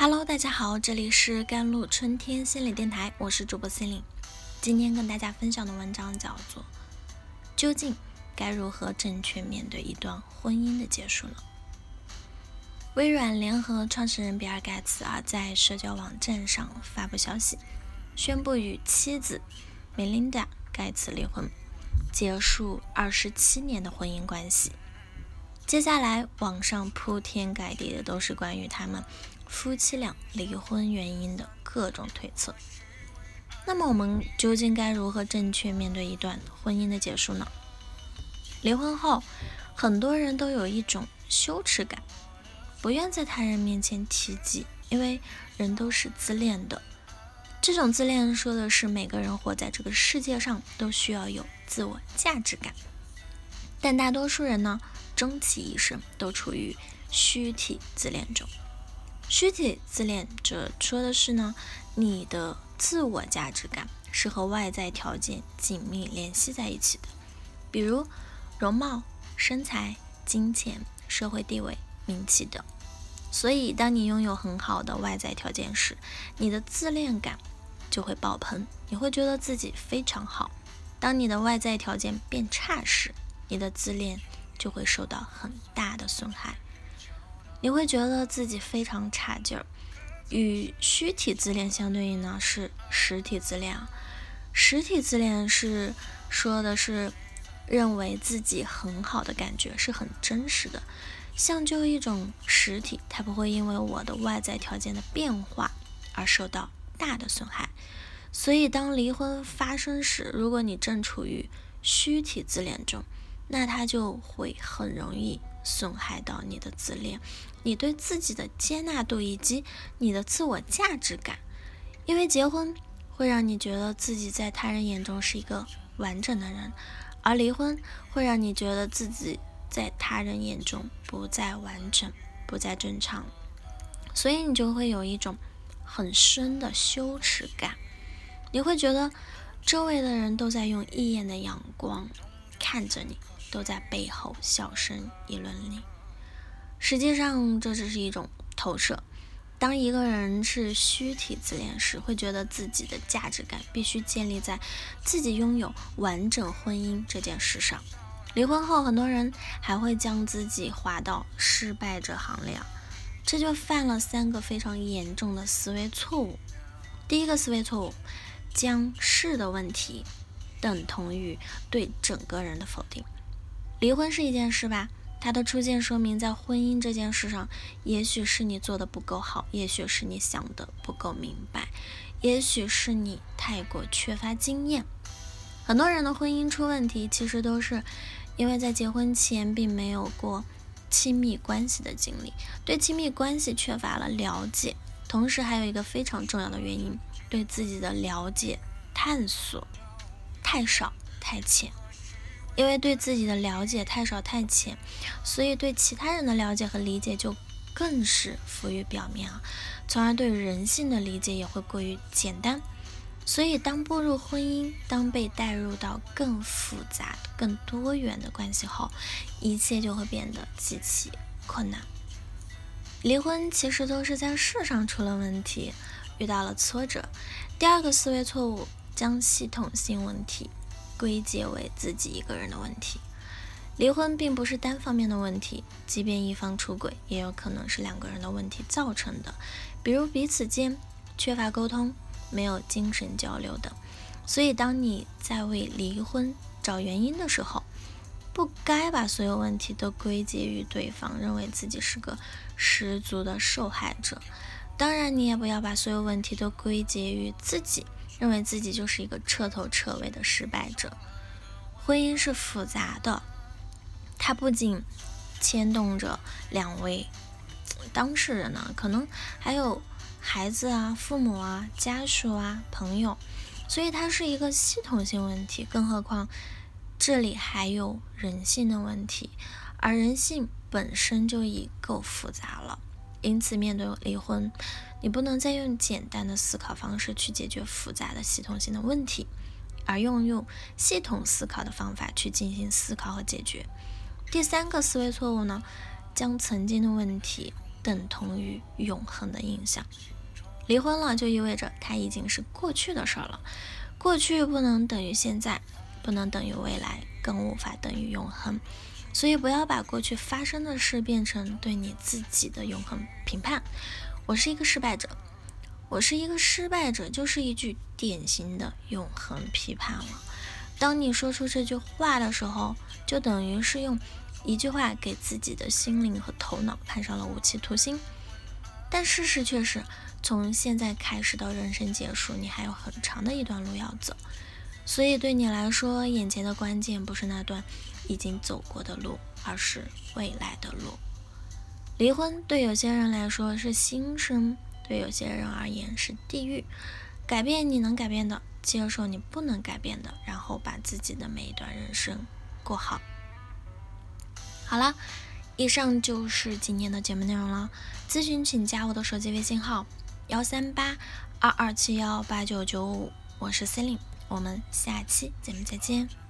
Hello，大家好，这里是甘露春天心理电台，我是主播心灵。今天跟大家分享的文章叫做《究竟该如何正确面对一段婚姻的结束呢》。微软联合创始人比尔盖茨啊，在社交网站上发布消息，宣布与妻子梅琳达盖茨离婚，结束二十七年的婚姻关系。接下来，网上铺天盖地的都是关于他们夫妻俩离婚原因的各种推测。那么，我们究竟该如何正确面对一段婚姻的结束呢？离婚后，很多人都有一种羞耻感，不愿在他人面前提及，因为人都是自恋的。这种自恋说的是每个人活在这个世界上都需要有自我价值感，但大多数人呢？终其一生都处于虚体自恋中。虚体自恋者说的是呢，你的自我价值感是和外在条件紧密联系在一起的，比如容貌、身材、金钱、社会地位、名气等。所以，当你拥有很好的外在条件时，你的自恋感就会爆棚，你会觉得自己非常好。当你的外在条件变差时，你的自恋。就会受到很大的损害，你会觉得自己非常差劲儿。与虚体自恋相对应呢是实体自恋，实体自恋是说的是认为自己很好的感觉是很真实的，像就一种实体，它不会因为我的外在条件的变化而受到大的损害。所以当离婚发生时，如果你正处于虚体自恋中，那它就会很容易损害到你的自恋，你对自己的接纳度以及你的自我价值感。因为结婚会让你觉得自己在他人眼中是一个完整的人，而离婚会让你觉得自己在他人眼中不再完整、不再正常，所以你就会有一种很深的羞耻感。你会觉得周围的人都在用异样的眼光看着你。都在背后小声议论你。实际上，这只是一种投射。当一个人是虚体自恋时，会觉得自己的价值感必须建立在自己拥有完整婚姻这件事上。离婚后，很多人还会将自己划到失败者行列，这就犯了三个非常严重的思维错误。第一个思维错误，将是的问题等同于对整个人的否定。离婚是一件事吧，它的出现说明在婚姻这件事上，也许是你做的不够好，也许是你想的不够明白，也许是你太过缺乏经验。很多人的婚姻出问题，其实都是因为在结婚前并没有过亲密关系的经历，对亲密关系缺乏了了解，同时还有一个非常重要的原因，对自己的了解探索太少太浅。因为对自己的了解太少太浅，所以对其他人的了解和理解就更是浮于表面啊，从而对人性的理解也会过于简单。所以当步入婚姻，当被带入到更复杂、更多元的关系后，一切就会变得极其困难。离婚其实都是在事上出了问题，遇到了挫折。第二个思维错误，将系统性问题。归结为自己一个人的问题，离婚并不是单方面的问题，即便一方出轨，也有可能是两个人的问题造成的，比如彼此间缺乏沟通、没有精神交流等。所以，当你在为离婚找原因的时候，不该把所有问题都归结于对方，认为自己是个十足的受害者。当然，你也不要把所有问题都归结于自己。认为自己就是一个彻头彻尾的失败者。婚姻是复杂的，它不仅牵动着两位当事人呢，可能还有孩子啊、父母啊、家属啊、朋友，所以它是一个系统性问题。更何况这里还有人性的问题，而人性本身就已够复杂了。因此，面对离婚，你不能再用简单的思考方式去解决复杂的系统性的问题，而用用系统思考的方法去进行思考和解决。第三个思维错误呢，将曾经的问题等同于永恒的印象。离婚了就意味着它已经是过去的事儿了，过去不能等于现在，不能等于未来，更无法等于永恒。所以不要把过去发生的事变成对你自己的永恒评判。我是一个失败者，我是一个失败者，就是一句典型的永恒批判了。当你说出这句话的时候，就等于是用一句话给自己的心灵和头脑判上了无期徒刑。但事实却是，从现在开始到人生结束，你还有很长的一段路要走。所以对你来说，眼前的关键不是那段已经走过的路，而是未来的路。离婚对有些人来说是新生，对有些人而言是地狱。改变你能改变的。接受你不能改变的，然后把自己的每一段人生过好。好了，以上就是今天的节目内容了。咨询请加我的手机微信号：幺三八二二七幺八九九五，我是 c e l i n e 我们下期节目再见。